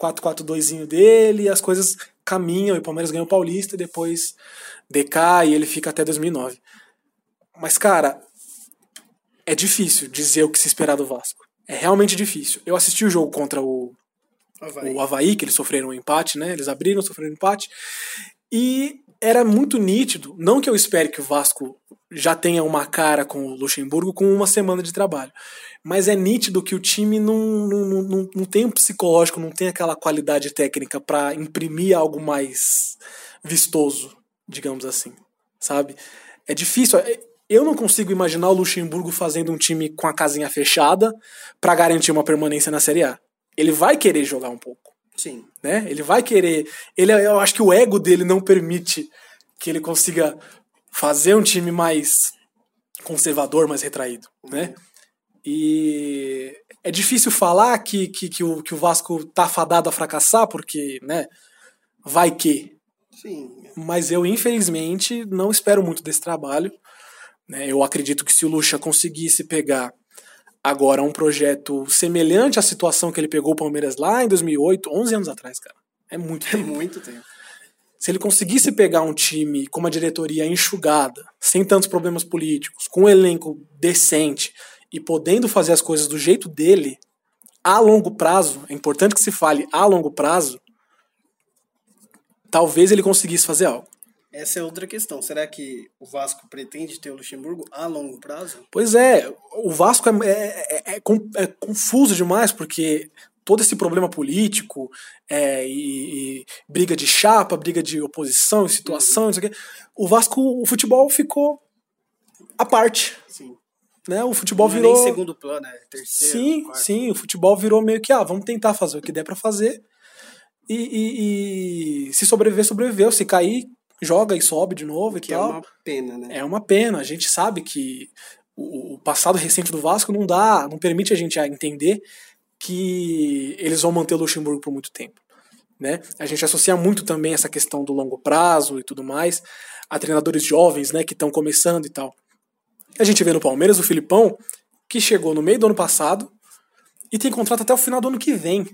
4-4-2zinho dele, e as coisas caminham, e o Palmeiras ganha o Paulista, e depois decai, e ele fica até 2009. Mas, cara, é difícil dizer o que se esperar do Vasco. É realmente difícil. Eu assisti o jogo contra o Havaí. o Havaí, que eles sofreram um empate, né? Eles abriram, sofreram um empate. E era muito nítido, não que eu espere que o Vasco já tenha uma cara com o Luxemburgo com uma semana de trabalho, mas é nítido que o time não, não, não, não tem um psicológico, não tem aquela qualidade técnica para imprimir algo mais vistoso, digamos assim, sabe? É difícil. É, eu não consigo imaginar o Luxemburgo fazendo um time com a casinha fechada para garantir uma permanência na Série A. Ele vai querer jogar um pouco. Sim. Né? Ele vai querer. Ele, eu acho que o ego dele não permite que ele consiga fazer um time mais conservador, mais retraído. Né? E é difícil falar que, que, que, o, que o Vasco tá fadado a fracassar, porque, né? Vai que. Sim. Mas eu, infelizmente, não espero muito desse trabalho. Né? Eu acredito que se o Lucha conseguisse pegar agora um projeto semelhante à situação que ele pegou o Palmeiras lá em 2008, 11 anos atrás, cara. É muito tempo. É muito tempo. Se ele conseguisse pegar um time com uma diretoria enxugada, sem tantos problemas políticos, com um elenco decente e podendo fazer as coisas do jeito dele, a longo prazo, é importante que se fale a longo prazo, talvez ele conseguisse fazer algo. Essa é outra questão. Será que o Vasco pretende ter o Luxemburgo a longo prazo? Pois é, o Vasco é, é, é, é confuso demais, porque todo esse problema político é, e, e, briga de chapa, briga de oposição e situação, uhum. o Vasco, o futebol ficou à parte. Sim. Né? O futebol não virou. É nem segundo plano, é terceiro. Sim, quarto. sim, o futebol virou meio que, ah, vamos tentar fazer o que der para fazer. E, e, e, se sobreviver, sobreviveu. Se cair, joga e sobe de novo e que tal. É uma pena, né? É uma pena. A gente sabe que o, passado recente do Vasco não dá, não permite a gente entender que eles vão manter o Luxemburgo por muito tempo. Né? A gente associa muito também essa questão do longo prazo e tudo mais a treinadores jovens, né, que estão começando e tal. A gente vê no Palmeiras o Filipão, que chegou no meio do ano passado e tem contrato até o final do ano que vem.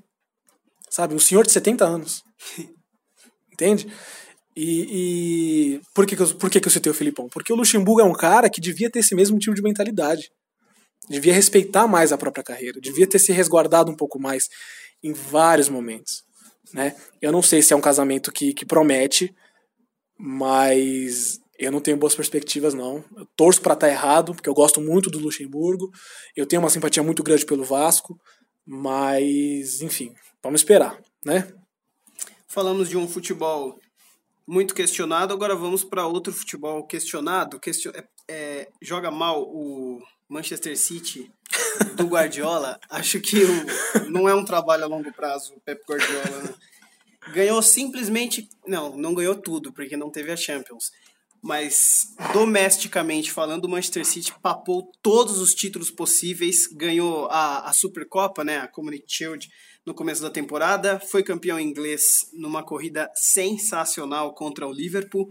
Sabe? Um senhor de 70 anos. Entende? E, e, por, que, que, eu, por que, que eu citei o Filipão? Porque o Luxemburgo é um cara que devia ter esse mesmo tipo de mentalidade. Devia respeitar mais a própria carreira, devia ter se resguardado um pouco mais em vários momentos. Né? Eu não sei se é um casamento que, que promete, mas Eu não tenho boas perspectivas, não. Eu torço para estar errado, porque eu gosto muito do Luxemburgo. Eu tenho uma simpatia muito grande pelo Vasco. Mas, enfim, vamos esperar, né? Falamos de um futebol muito questionado, agora vamos para outro futebol questionado. Question... É, é, joga mal o Manchester City do Guardiola. Acho que o... não é um trabalho a longo prazo o Pep Guardiola. Né? Ganhou simplesmente. Não, não ganhou tudo, porque não teve a Champions. Mas domesticamente falando, o Manchester City papou todos os títulos possíveis, ganhou a, a Supercopa, né, a Community Shield, no começo da temporada, foi campeão inglês numa corrida sensacional contra o Liverpool,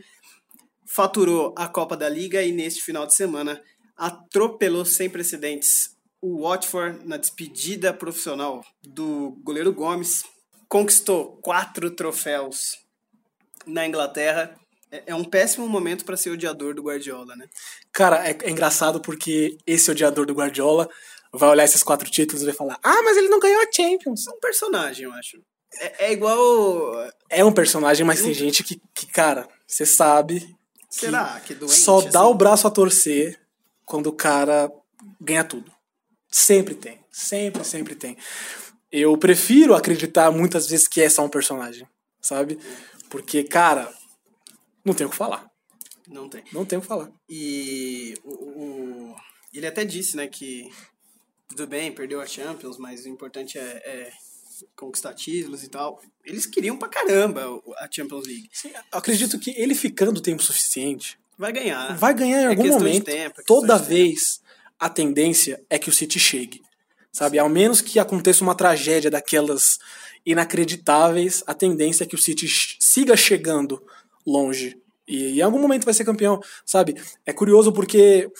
faturou a Copa da Liga e neste final de semana atropelou sem precedentes o Watford na despedida profissional do goleiro Gomes, conquistou quatro troféus na Inglaterra. É, é um péssimo momento para ser odiador do Guardiola, né? Cara, é, é, engraçado porque esse odiador do Guardiola vai olhar esses quatro títulos e vai falar: Ah, mas ele não ganhou a Champions. É um personagem, eu acho. É, é igual. É um personagem, mas tem gente que, que cara, você sabe. Será que, que doente, Só dá assim? o braço a torcer quando o cara ganha tudo. Sempre tem. Sempre, sempre tem eu prefiro acreditar muitas vezes que é só um personagem, sabe? Porque, cara, não tem o que falar. Não tem. Não tem o que falar. E o, o, ele até disse, né, que tudo bem, perdeu a Champions, mas o importante é, é conquistar títulos e tal. Eles queriam pra caramba a Champions League. Sim, acredito que ele ficando tempo suficiente. Vai ganhar. Vai ganhar em é algum momento. Tempo, é toda vez a tendência é que o City chegue sabe? Ao menos que aconteça uma tragédia daquelas inacreditáveis, a tendência é que o City siga chegando longe. E em algum momento vai ser campeão, sabe? É curioso porque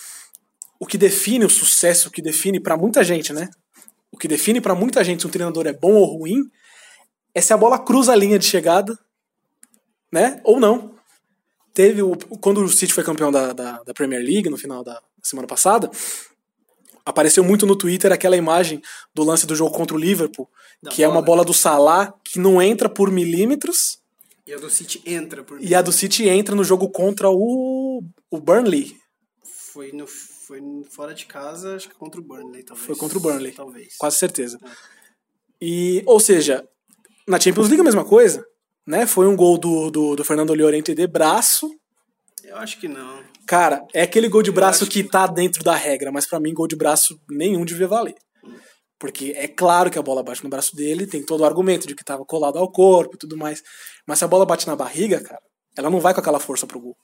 o que define o sucesso, o que define para muita gente, né? O que define para muita gente se um treinador é bom ou ruim é se a bola cruza a linha de chegada, né? Ou não. Teve o, quando o City foi campeão da, da, da Premier League no final da semana passada, apareceu muito no Twitter aquela imagem do lance do jogo contra o Liverpool, da que bola. é uma bola do Salah que não entra por milímetros. E a do City entra por milímetros. E a do City entra no jogo contra o, o Burnley. Foi, no, foi fora de casa, acho que contra o Burnley, talvez. Foi contra o Burnley. Talvez. Quase certeza. É. E, ou seja, na Champions League a mesma coisa. Né? Foi um gol do, do, do Fernando Llorente de braço. Eu acho que não. Cara, é aquele gol de braço que, que tá dentro da regra, mas para mim gol de braço nenhum devia valer. Porque é claro que a bola bate no braço dele, tem todo o argumento de que tava colado ao corpo e tudo mais. Mas se a bola bate na barriga, cara, ela não vai com aquela força pro gol.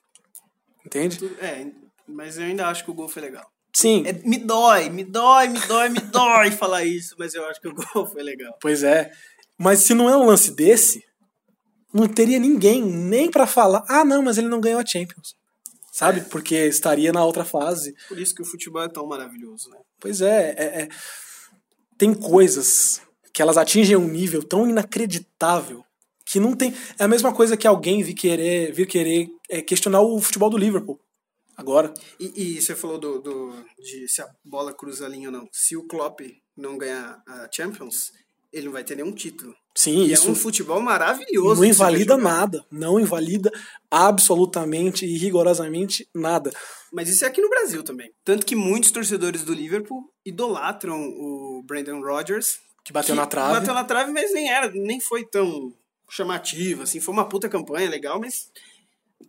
Entende? É, mas eu ainda acho que o gol foi legal. Sim. É, me dói, me dói, me dói, me dói falar isso, mas eu acho que o gol foi legal. Pois é. Mas se não é um lance desse, não teria ninguém nem para falar, ah, não, mas ele não ganhou a Champions sabe? Porque estaria na outra fase. Por isso que o futebol é tão maravilhoso, né? Pois é, é, é. tem coisas que elas atingem um nível tão inacreditável que não tem. É a mesma coisa que alguém vir querer, vir querer é, questionar o futebol do Liverpool. Agora. E, e você falou do, do, de se a bola cruza a linha ou não. Se o Klopp não ganhar a Champions, ele não vai ter nenhum título. Sim, e isso é um futebol maravilhoso. Não invalida nada, não invalida absolutamente e rigorosamente nada. Mas isso é aqui no Brasil também. Tanto que muitos torcedores do Liverpool idolatram o Brandon Rodgers, que bateu que na trave. Bateu na trave, mas nem era, nem foi tão chamativo, assim, foi uma puta campanha legal, mas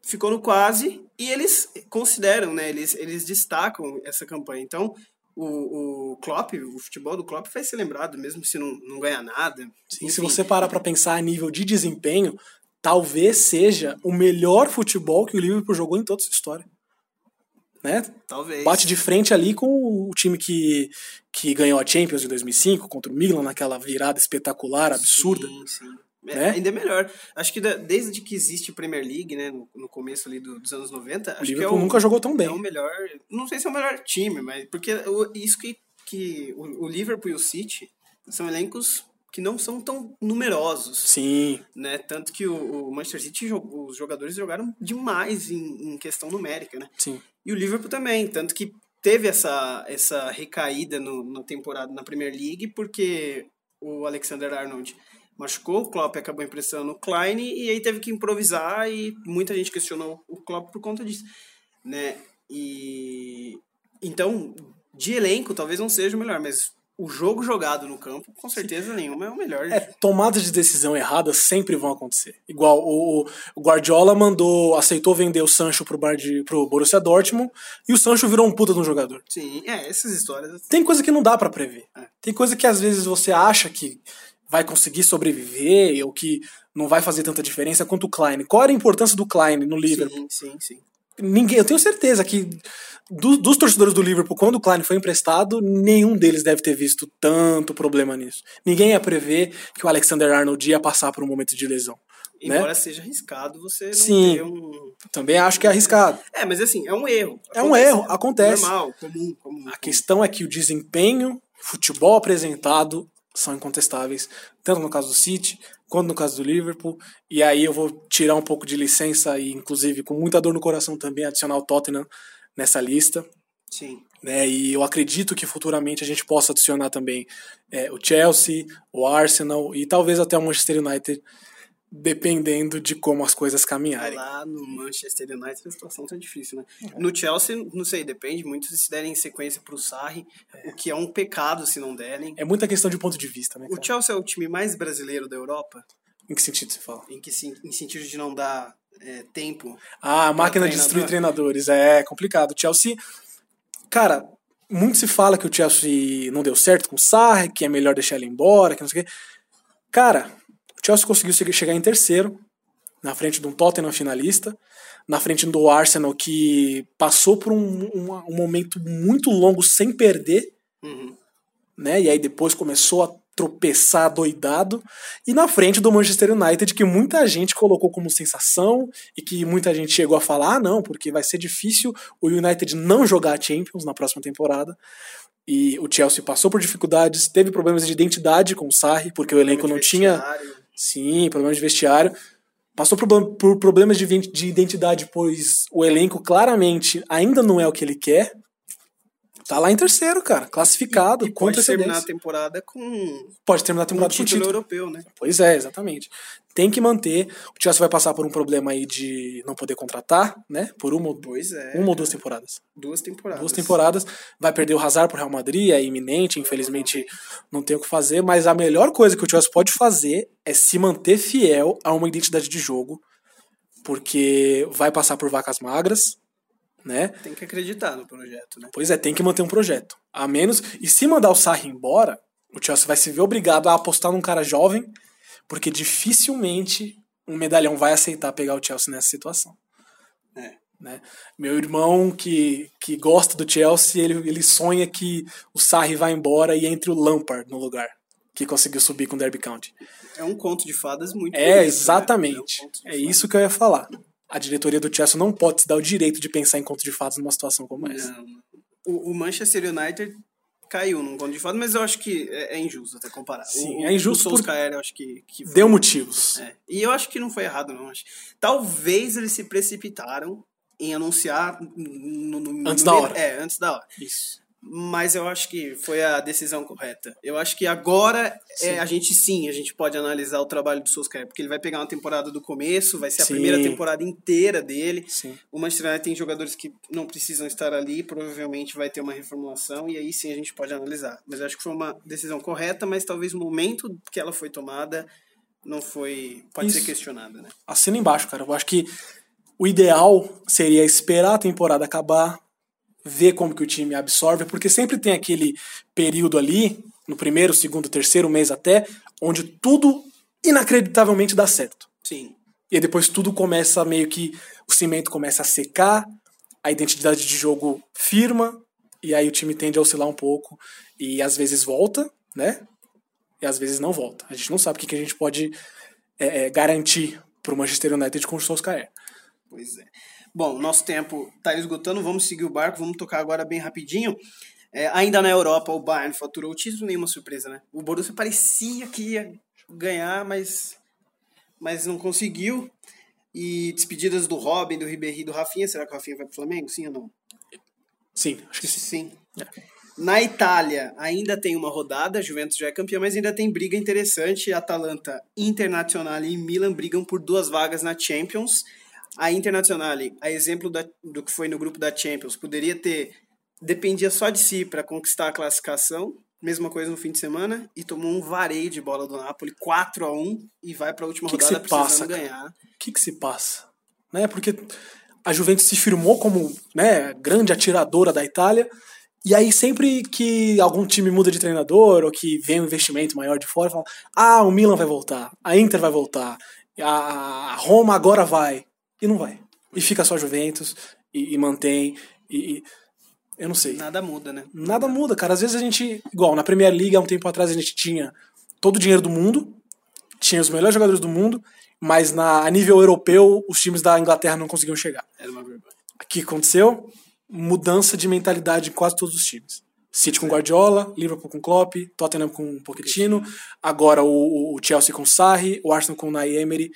ficou no quase e eles consideram, né, eles, eles destacam essa campanha. Então, o, o Klopp, o futebol do Klopp vai ser lembrado, mesmo se não, não ganhar nada. Sim, se você parar para pensar a nível de desempenho, talvez seja o melhor futebol que o Liverpool jogou em toda a sua história. Né? Talvez. Bate de frente ali com o time que, que ganhou a Champions em 2005 contra o Milan naquela virada espetacular, absurda. Sim, sim. É, né? Ainda é melhor. Acho que desde que existe Premier League, né, no, no começo ali do, dos anos 90, acho Liverpool que é o, nunca jogou tão bem. É o melhor, não sei se é o melhor time, mas porque o, isso que, que o, o Liverpool e o City são elencos que não são tão numerosos. Sim. Né? Tanto que o, o Manchester City, os jogadores jogaram demais em, em, questão numérica, né? Sim. E o Liverpool também, tanto que teve essa, essa recaída no, na temporada na Premier League, porque o Alexander Arnold machucou, o Klopp acabou emprestando o Klein e aí teve que improvisar e muita gente questionou o Klopp por conta disso, né? E então, de elenco, talvez não seja o melhor, mas o jogo jogado no campo, com certeza nenhuma é o melhor. É, tomadas de decisão erradas sempre vão acontecer. Igual o, o Guardiola mandou, aceitou vender o Sancho pro, bar de, pro Borussia Dortmund e o Sancho virou um puta de um jogador. Sim, é, essas histórias. Tem coisa que não dá para prever. É. Tem coisa que às vezes você acha que vai conseguir sobreviver ou que não vai fazer tanta diferença quanto o Klein. Qual era a importância do Klein no Liverpool? Sim, sim, sim. Ninguém, eu tenho certeza que do, dos torcedores do Liverpool, quando o Klein foi emprestado, nenhum deles deve ter visto tanto problema nisso. Ninguém ia prever que o Alexander Arnold ia passar por um momento de lesão. Embora né? seja arriscado você não Sim. um. Também acho que é arriscado. É, mas assim, é um erro. É um erro, acontece. Normal, comum, comum. A questão é que o desempenho, futebol apresentado são incontestáveis, tanto no caso do City quanto no caso do Liverpool. E aí eu vou tirar um pouco de licença e, inclusive, com muita dor no coração também, adicionar o Tottenham nessa lista. Sim. Né? E eu acredito que futuramente a gente possa adicionar também é, o Chelsea, o Arsenal e talvez até o Manchester United, dependendo de como as coisas caminharem. Lá no Manchester United a situação tá difícil, né? No Chelsea, não sei, depende muito se derem sequência pro Sarri, o que é um pecado se não derem. É muita questão de ponto de vista, né? O cara? Chelsea é o time mais brasileiro da Europa, Em que sentido você fala? em que em sentido de não dar é, tempo. Ah, a máquina de destruir treinadores. É complicado. O Chelsea. Cara, muito se fala que o Chelsea não deu certo com o Sarri, que é melhor deixar ele embora, que não sei o quê. Cara, o Chelsea conseguiu che- chegar em terceiro, na frente de um Tottenham finalista, na frente do Arsenal, que passou por um, um, um momento muito longo sem perder Uhum. né? E aí depois começou a tropeçar doidado. E na frente do Manchester United, que muita gente colocou como sensação e que muita gente chegou a falar: ah, não, porque vai ser difícil o United não jogar a Champions na próxima temporada. E o Chelsea passou por dificuldades, teve problemas de identidade com o Sarri, porque o elenco não tinha. Sim, problemas de vestiário. Passou por, problemas de identidade, pois o elenco claramente ainda não é o que ele quer. Tá lá em terceiro, cara, classificado, E com pode terminar a temporada com Pode terminar a um temporada com título, título. europeu, né? Pois é, exatamente. Tem que manter. O Chelsea vai passar por um problema aí de não poder contratar, né? Por uma, ou- Pois é. uma ou duas temporadas. Duas temporadas. Duas temporadas. Vai perder o Hazard pro Real Madrid, é iminente, infelizmente não tem o que fazer. Mas a melhor coisa que o Chelsea pode fazer é se manter fiel a uma identidade de jogo, porque vai passar por vacas magras, né? Tem que acreditar no projeto, né? Pois é, tem que manter um projeto. A menos. E se mandar o Sarri embora, o Chelsea vai se ver obrigado a apostar num cara jovem, porque dificilmente um medalhão vai aceitar pegar o Chelsea nessa situação. É. Né? Meu irmão que, que gosta do Chelsea, ele, ele sonha que o Sarri vá embora e entre o Lampard no lugar, que conseguiu subir com o Derby County. É um conto de fadas muito É, bonito, né? exatamente. É um É isso que eu ia falar. A diretoria do Chelsea não pode se dar o direito de pensar em conto de fadas numa situação como essa. O, o Manchester United caiu num conto de fadas, mas eu acho que é, é injusto até comparar. Sim, o, é injusto O por- eu acho que, que Deu motivos. É. E eu acho que não foi errado, não. Acho. Talvez eles se precipitaram em anunciar no, no- Antes da hora. É, antes da hora. Isso. Mas eu acho que foi a decisão correta. Eu acho que agora é, a gente sim, a gente pode analisar o trabalho do Solskjaer, porque ele vai pegar uma temporada do começo, vai ser a Sim. primeira temporada inteira dele. Sim. O Manchester United tem jogadores que não precisam estar ali, provavelmente vai ter uma reformulação e aí sim a gente pode analisar. Mas eu acho que foi uma decisão correta, mas talvez o momento que ela foi tomada não foi. pode Isso. ser questionada, né? Assina embaixo, cara. Eu acho que o ideal seria esperar a temporada acabar, ver como que o time absorve, porque sempre tem aquele período ali, no primeiro, segundo, terceiro mês até, onde tudo inacreditavelmente dá certo. Sim. E depois tudo começa meio que. O cimento começa a secar, a identidade de jogo firma, e aí o time tende a oscilar um pouco, e às vezes volta, né? E às vezes não volta. A gente não sabe o que, que a gente pode é, é, garantir pro Manchester United com o Solskjaer. Pois é. Bom, nosso tempo está esgotando, vamos seguir o barco, vamos tocar agora bem rapidinho. É, ainda na Europa, o Bayern faturou o título, nenhuma surpresa, né? O Borussia parecia que ia ganhar, mas, mas não conseguiu. E despedidas do Robin, do Ribéry do Rafinha. Será que o Rafinha vai pro Flamengo? Sim ou não? Sim, acho que sim. Sim. É. Na Itália, ainda tem uma rodada, a Juventus já é campeã, mas ainda tem briga interessante. Atalanta, Internacional e Milan brigam por duas vagas na Champions. A Internacional, a exemplo da, do que foi no grupo da Champions, poderia ter dependia só de si para conquistar a classificação. Mesma coisa no fim de semana e tomou um vareio de bola do Napoli, 4 a 1 e vai para a última Que que rodada se precisando passa, ganhar. O que, que se passa? Né? Porque a Juventus se firmou como né, grande atiradora da Itália. E aí, sempre que algum time muda de treinador ou que vem um investimento maior de fora, fala: Ah, o Milan vai voltar, a Inter vai voltar, a Roma agora vai. E não vai. E fica só Juventus e, e mantém. E, e- eu não sei. Nada muda, né? Nada muda, cara. Às vezes a gente, igual na Premier League, há um tempo atrás a gente tinha todo o dinheiro do mundo, tinha os melhores jogadores do mundo, mas na, a nível europeu os times da Inglaterra não conseguiam chegar. Era uma vergonha. O que aconteceu? Mudança de mentalidade em quase todos os times. City com Guardiola, Liverpool com Klopp, Tottenham com Pochettino, agora o, o Chelsea com Sarri, o Arsenal com Unai Emery.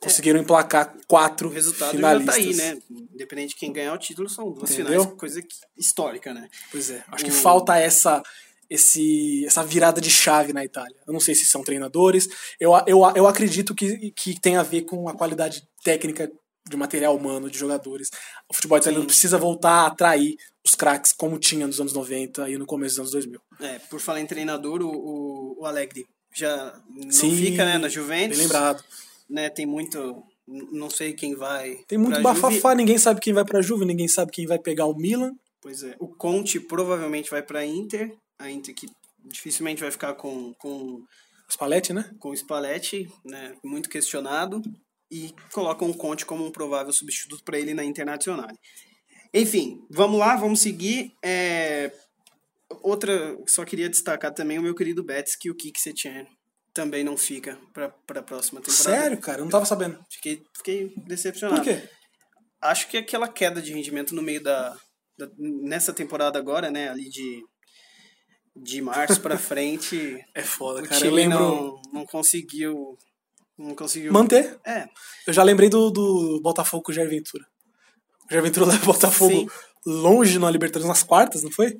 Conseguiram emplacar quatro O resultado finalistas. já tá aí, né? Independente de quem ganhar o título, são duas Entendeu? finais, coisa que- histórica, né? Pois é, acho que O- falta essa esse, essa virada de chave na Itália. Eu não sei se são treinadores, eu, eu, eu acredito que, que tem a ver com a qualidade técnica de material humano, de jogadores. O futebol italiano precisa voltar a atrair os craques como tinha nos anos 90 e no começo dos anos 2000. É, por falar em treinador, o, o, o Alegre já não Sim, fica né, na Juventus. Bem lembrado. Né, tem muito. Não sei quem vai. Tem muito pra Juve. bafafá, ninguém sabe quem vai pra Juve, ninguém sabe quem vai pegar o Milan. Pois é. O Conte provavelmente vai pra Inter. A Inter que dificilmente vai ficar com, com, Spalletti, né? com o Spalletti, né, muito questionado. E colocam o Conte como um provável substituto para ele na Internacional. Enfim, vamos lá, vamos seguir. É, Outra, só queria destacar também o meu querido Betis, que o Kik Setien também não fica para a próxima temporada. Sério, cara, eu não tava sabendo. Fiquei, fiquei decepcionado. Por quê? Acho que aquela queda de rendimento no meio da, da- nessa temporada agora, né, ali de de março pra frente, É foda, o cara. time Eu lembro. não, não conseguiu não conseguiu Manter. É, Eu já lembrei do, do Botafogo com o Jair Ventura. O Jair Ventura leva o Botafogo Sim. longe na Libertadores nas quartas, não foi?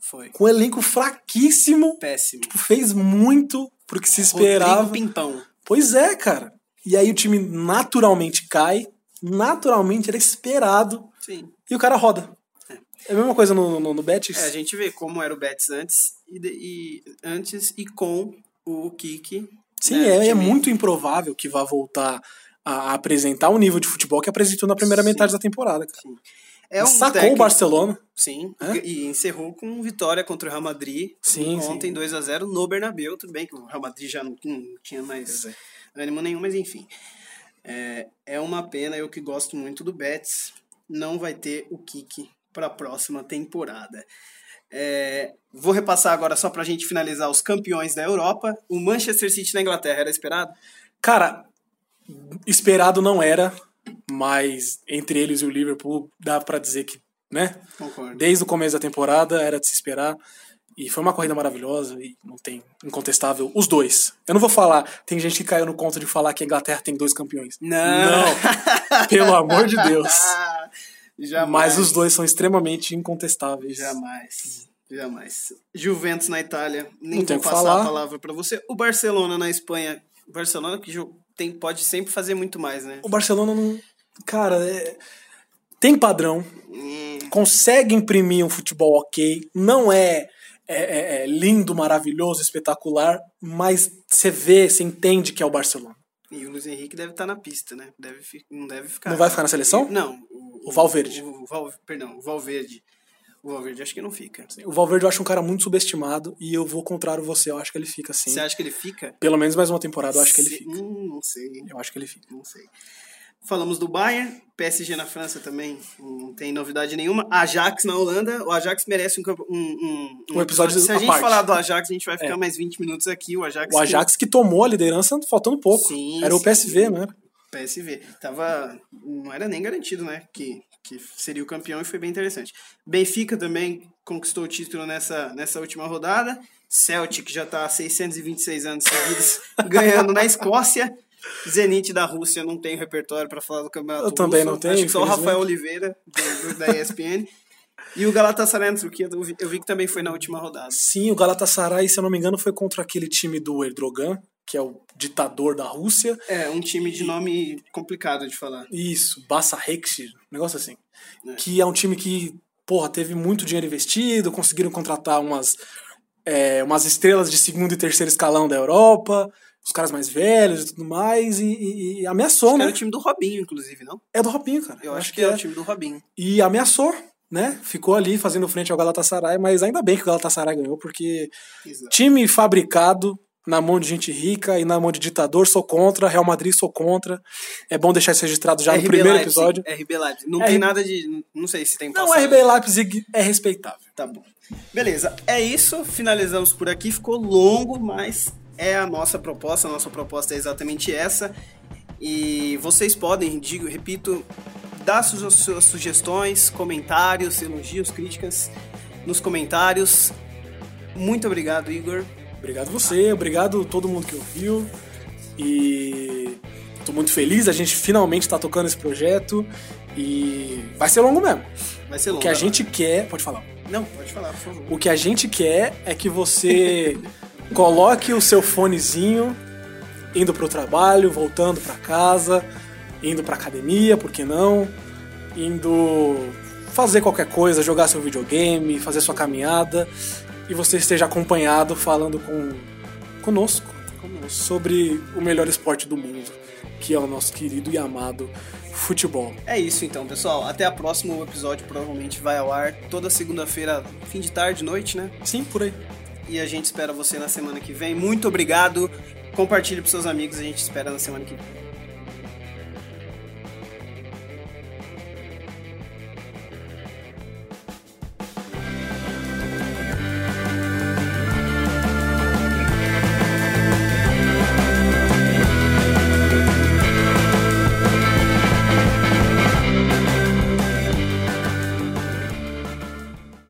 Foi Com um elenco fraquíssimo, péssimo. fez muito pro que se esperava. Rodrigo Pimpão. Pois é, cara. E aí o time naturalmente cai, naturalmente era esperado, Sim. e o cara roda. É a mesma coisa no, no, no Betis. É, a gente vê como era o Betis antes e, e antes e com o Kiki. Sim, né, é, é muito improvável que vá voltar a apresentar o nível de futebol que apresentou na primeira Sim. metade da temporada, cara. É um Sacou técnico- o Barcelona. Sim, Hã? e encerrou com vitória contra o Real Madrid Sim, ontem sim. 2 a 0 no Bernabéu. Tudo bem que o Real Madrid já não, não tinha mais Pois ânimo nenhum, mas enfim. É, é uma pena, eu que gosto muito do Betis, não vai ter o Kiki para a próxima temporada. É, vou repassar agora só pra gente finalizar os campeões da Europa. O Manchester City na Inglaterra era esperado? Cara, esperado não era, mas entre eles e o Liverpool dá pra dizer que, né? Concordo. Desde o começo da temporada era de se esperar. E foi uma corrida maravilhosa e não tem incontestável os dois. Eu não vou falar, tem gente que caiu no conto de falar que a Inglaterra tem dois campeões. Não. pelo amor de Deus. Jamais. Mas os dois são extremamente incontestáveis. Jamais. Jamais. Juventus na Itália, nem Não vou passar falar. a palavra pra você. O Barcelona na Espanha. Barcelona que jo- tem, pode sempre fazer muito mais, né? O Barcelona não. Cara, é- tem padrão, Hum, consegue imprimir um futebol ok, não é, é- é- é lindo, maravilhoso, espetacular, mas você vê, você entende que é o Barcelona. E o Luiz Henrique deve estar na pista, né? Deve, não deve ficar. Não vai ficar na seleção? Não. O Valverde. O, Val, perdão, o Valverde. O Valverde acho que não fica. O Valverde eu acho um cara muito subestimado e eu vou contrário você, eu acho que ele fica sim. Você acha que ele fica? Pelo menos mais uma temporada eu acho que ele fica. Hum, não sei. Eu acho que ele fica. Não sei. Falamos do Bayern, PSG na França também, não tem novidade nenhuma. Ajax na Holanda, o Ajax merece um, um, um, Um episódio Se a gente parte. falar do Ajax, a gente vai ficar É. mais 20 minutos aqui. O Ajax, O Ajax que tomou a liderança faltando pouco. Sim, Era o sim. PSV, não era? PSV. Tava, não era nem garantido, né? Que, que seria o campeão e foi bem interessante. Benfica também conquistou o título nessa, nessa última rodada. Celtic já está há 626 anos seguidos ganhando na Escócia. Zenit da Rússia não tem repertório para falar do campeonato Eu também russo. não tenho, Acho que só o. Rafael Oliveira, do, da ESPN. E o Galatasaray na Turquia, eu vi que também foi na última rodada. Sim, o Galatasaray, se eu não me engano, foi contra aquele time do Erdogan, que é o ditador da Rússia. É, um time de nome complicado de falar. Isso, Bassa Hekshi, um negócio assim. É. Que é um time que, porra, teve muito dinheiro investido, conseguiram contratar umas, é, umas estrelas de segundo e terceiro escalão da Europa, os caras mais velhos e tudo mais, e, e- e ameaçou, Era né? o time do Robinho, inclusive, não? É do Robinho, cara. Eu acho que é o time do Robinho. E ameaçou, né? Ficou ali fazendo frente ao Galatasaray, mas ainda bem que o Galatasaray ganhou, porque Exato. time fabricado na mão de gente rica e na mão de ditador, sou contra, Real Madrid sou contra. É bom deixar isso registrado já no RB primeiro Leipzig, episódio. RB Leipzig. Não É, tem R- nada de. Não sei se tem Não. RB Leipzig é respeitável. Tá bom. Beleza, é isso. Finalizamos por aqui. Ficou longo, mas é a nossa proposta. A nossa proposta é exatamente essa. E vocês podem, digo, repito, dar suas, suas sugestões, comentários, elogios, críticas nos comentários. Muito obrigado, Igor. Obrigado você, obrigado todo mundo que ouviu. E tô muito feliz, a gente finalmente tá tocando esse projeto. E vai ser longo mesmo. Vai ser O longo. que a gente quer. Pode falar. Não, pode falar, por favor. O que a gente quer é que você coloque o seu fonezinho indo pro trabalho, voltando pra casa, indo pra academia, por que não? Indo fazer qualquer coisa, jogar seu videogame, fazer sua caminhada e você esteja acompanhado falando com conosco sobre o melhor esporte do mundo, que é o nosso querido e amado futebol. É isso então, pessoal. Até a próxima. O episódio provavelmente vai ao ar toda segunda-feira, fim de tarde, noite, né? Sim, por aí. E a gente espera você na semana que vem. Muito obrigado. Compartilhe para seus amigos. A gente espera na semana que vem.